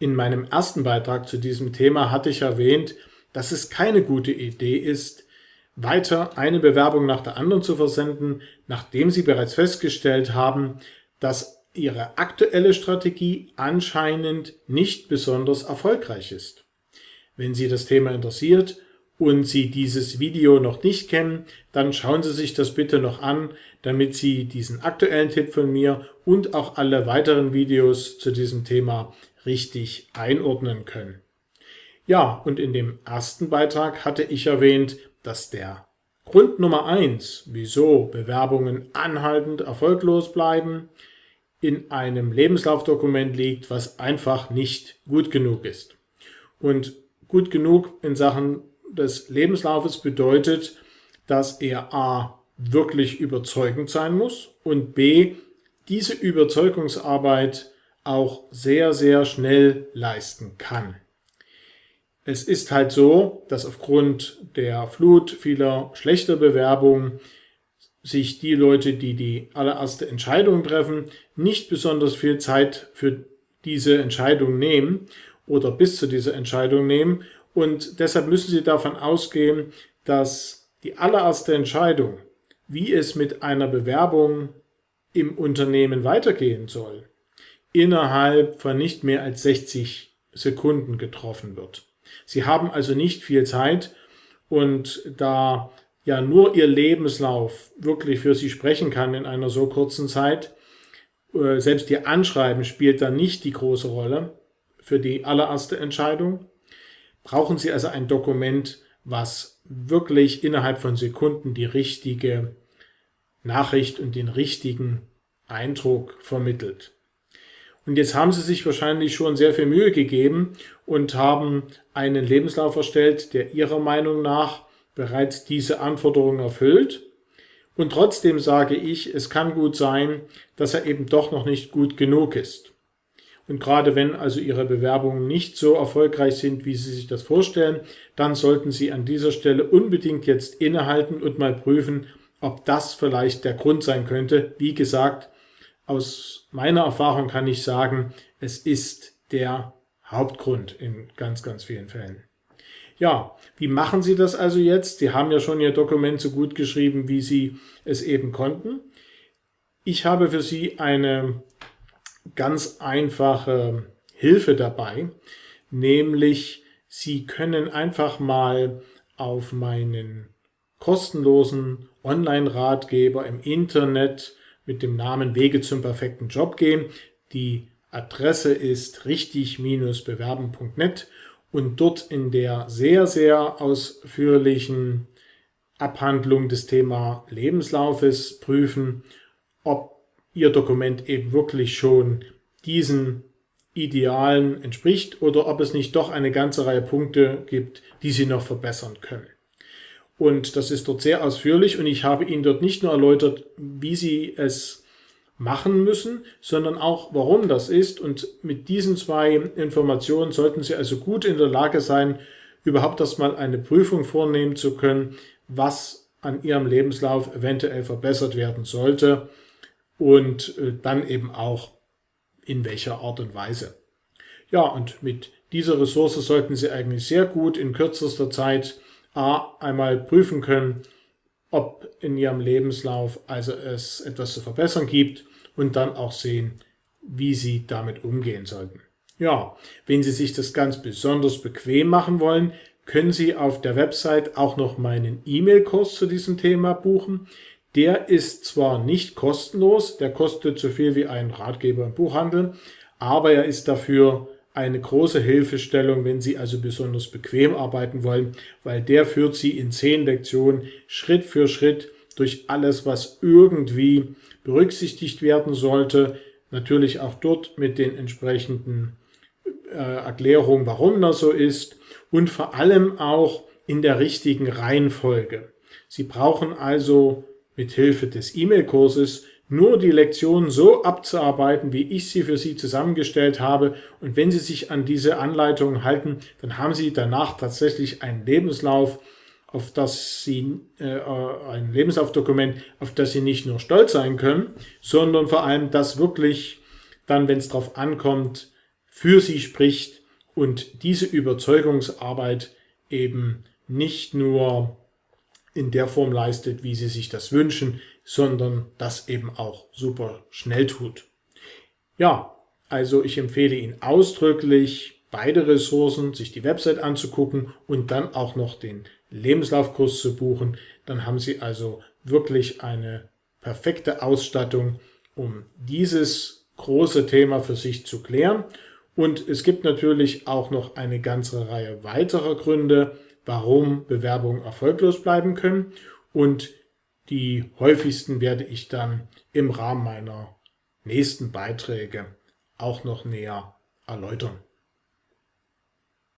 In meinem ersten Beitrag zu diesem Thema hatte ich erwähnt, dass es keine gute Idee ist, weiter eine Bewerbung nach der anderen zu versenden, nachdem Sie bereits festgestellt haben, dass Ihre aktuelle Strategie anscheinend nicht besonders erfolgreich ist. Wenn Sie das Thema interessiert und Sie dieses Video noch nicht kennen, dann schauen Sie sich das bitte noch an, damit Sie diesen aktuellen Tipp von mir und auch alle weiteren Videos zu diesem Thema richtig einordnen können. Ja, und in dem ersten Beitrag hatte ich erwähnt, dass der Grund Nummer eins, wieso Bewerbungen anhaltend erfolglos bleiben, in einem Lebenslaufdokument liegt, was einfach nicht gut genug ist. Und gut genug in Sachen des Lebenslaufes bedeutet, dass er a. wirklich überzeugend sein muss und b. diese Überzeugungsarbeit auch sehr, sehr schnell leisten kann. Es ist halt so, dass aufgrund der Flut vieler schlechter Bewerbungen sich die Leute, die die allererste Entscheidung treffen, nicht besonders viel Zeit für diese Entscheidung nehmen oder bis zu dieser Entscheidung nehmen. Und deshalb müssen Sie davon ausgehen, dass die allererste Entscheidung, wie es mit einer Bewerbung im Unternehmen weitergehen soll, innerhalb von nicht mehr als 60 Sekunden getroffen wird. Sie haben also nicht viel Zeit und da ja nur Ihr Lebenslauf wirklich für Sie sprechen kann in einer so kurzen Zeit, äh, selbst Ihr Anschreiben spielt da nicht die große Rolle für die allererste Entscheidung, brauchen Sie also ein Dokument, was wirklich innerhalb von Sekunden die richtige Nachricht und den richtigen Eindruck vermittelt. Und jetzt haben sie sich wahrscheinlich schon sehr viel Mühe gegeben und haben einen Lebenslauf erstellt, der ihrer Meinung nach bereits diese Anforderungen erfüllt. Und trotzdem sage ich, es kann gut sein, dass er eben doch noch nicht gut genug ist. Und gerade wenn also Ihre Bewerbungen nicht so erfolgreich sind, wie Sie sich das vorstellen, dann sollten Sie an dieser Stelle unbedingt jetzt innehalten und mal prüfen, ob das vielleicht der Grund sein könnte. Wie gesagt, aus meiner Erfahrung kann ich sagen, es ist der Hauptgrund in ganz, ganz vielen Fällen. Ja, wie machen Sie das also jetzt? Sie haben ja schon Ihr Dokument so gut geschrieben, wie Sie es eben konnten. Ich habe für Sie eine ganz einfache Hilfe dabei, nämlich Sie können einfach mal auf meinen kostenlosen Online-Ratgeber im Internet mit dem Namen Wege zum perfekten Job gehen. Die Adresse ist richtig-bewerben.net und dort in der sehr, sehr ausführlichen Abhandlung des Thema Lebenslaufes prüfen, ob Ihr Dokument eben wirklich schon diesen Idealen entspricht oder ob es nicht doch eine ganze Reihe Punkte gibt, die Sie noch verbessern können. Und das ist dort sehr ausführlich und ich habe Ihnen dort nicht nur erläutert, wie Sie es machen müssen, sondern auch, warum das ist. Und mit diesen zwei Informationen sollten Sie also gut in der Lage sein, überhaupt erstmal eine Prüfung vornehmen zu können, was an Ihrem Lebenslauf eventuell verbessert werden sollte und äh, dann eben auch in welcher Art und Weise. Ja, und mit dieser Ressource sollten Sie eigentlich sehr gut in kürzester Zeit A, einmal prüfen können, ob in Ihrem Lebenslauf also es etwas zu verbessern gibt und dann auch sehen, wie Sie damit umgehen sollten. Ja, wenn Sie sich das ganz besonders bequem machen wollen, können Sie auf der Website auch noch meinen E-Mail-Kurs zu diesem Thema buchen. Der ist zwar nicht kostenlos, der kostet so viel wie ein Ratgeber im Buchhandel, aber er ist dafür eine große Hilfestellung, wenn Sie also besonders bequem arbeiten wollen, weil der führt Sie in zehn Lektionen Schritt für Schritt durch alles, was irgendwie berücksichtigt werden sollte. Natürlich auch dort mit den entsprechenden äh, Erklärungen, warum das so ist und vor allem auch in der richtigen Reihenfolge. Sie brauchen also mit Hilfe des E-Mail-Kurses nur die Lektion so abzuarbeiten, wie ich sie für Sie zusammengestellt habe. Und wenn Sie sich an diese Anleitungen halten, dann haben Sie danach tatsächlich einen Lebenslauf, auf das Sie, äh, ein Lebenslaufdokument, auf das Sie nicht nur stolz sein können, sondern vor allem das wirklich dann, wenn es darauf ankommt, für sie spricht und diese Überzeugungsarbeit eben nicht nur in der Form leistet, wie sie sich das wünschen, sondern das eben auch super schnell tut. Ja, also ich empfehle Ihnen ausdrücklich, beide Ressourcen, sich die Website anzugucken und dann auch noch den Lebenslaufkurs zu buchen. Dann haben Sie also wirklich eine perfekte Ausstattung, um dieses große Thema für sich zu klären. Und es gibt natürlich auch noch eine ganze Reihe weiterer Gründe, warum Bewerbungen erfolglos bleiben können. Und die häufigsten werde ich dann im Rahmen meiner nächsten Beiträge auch noch näher erläutern.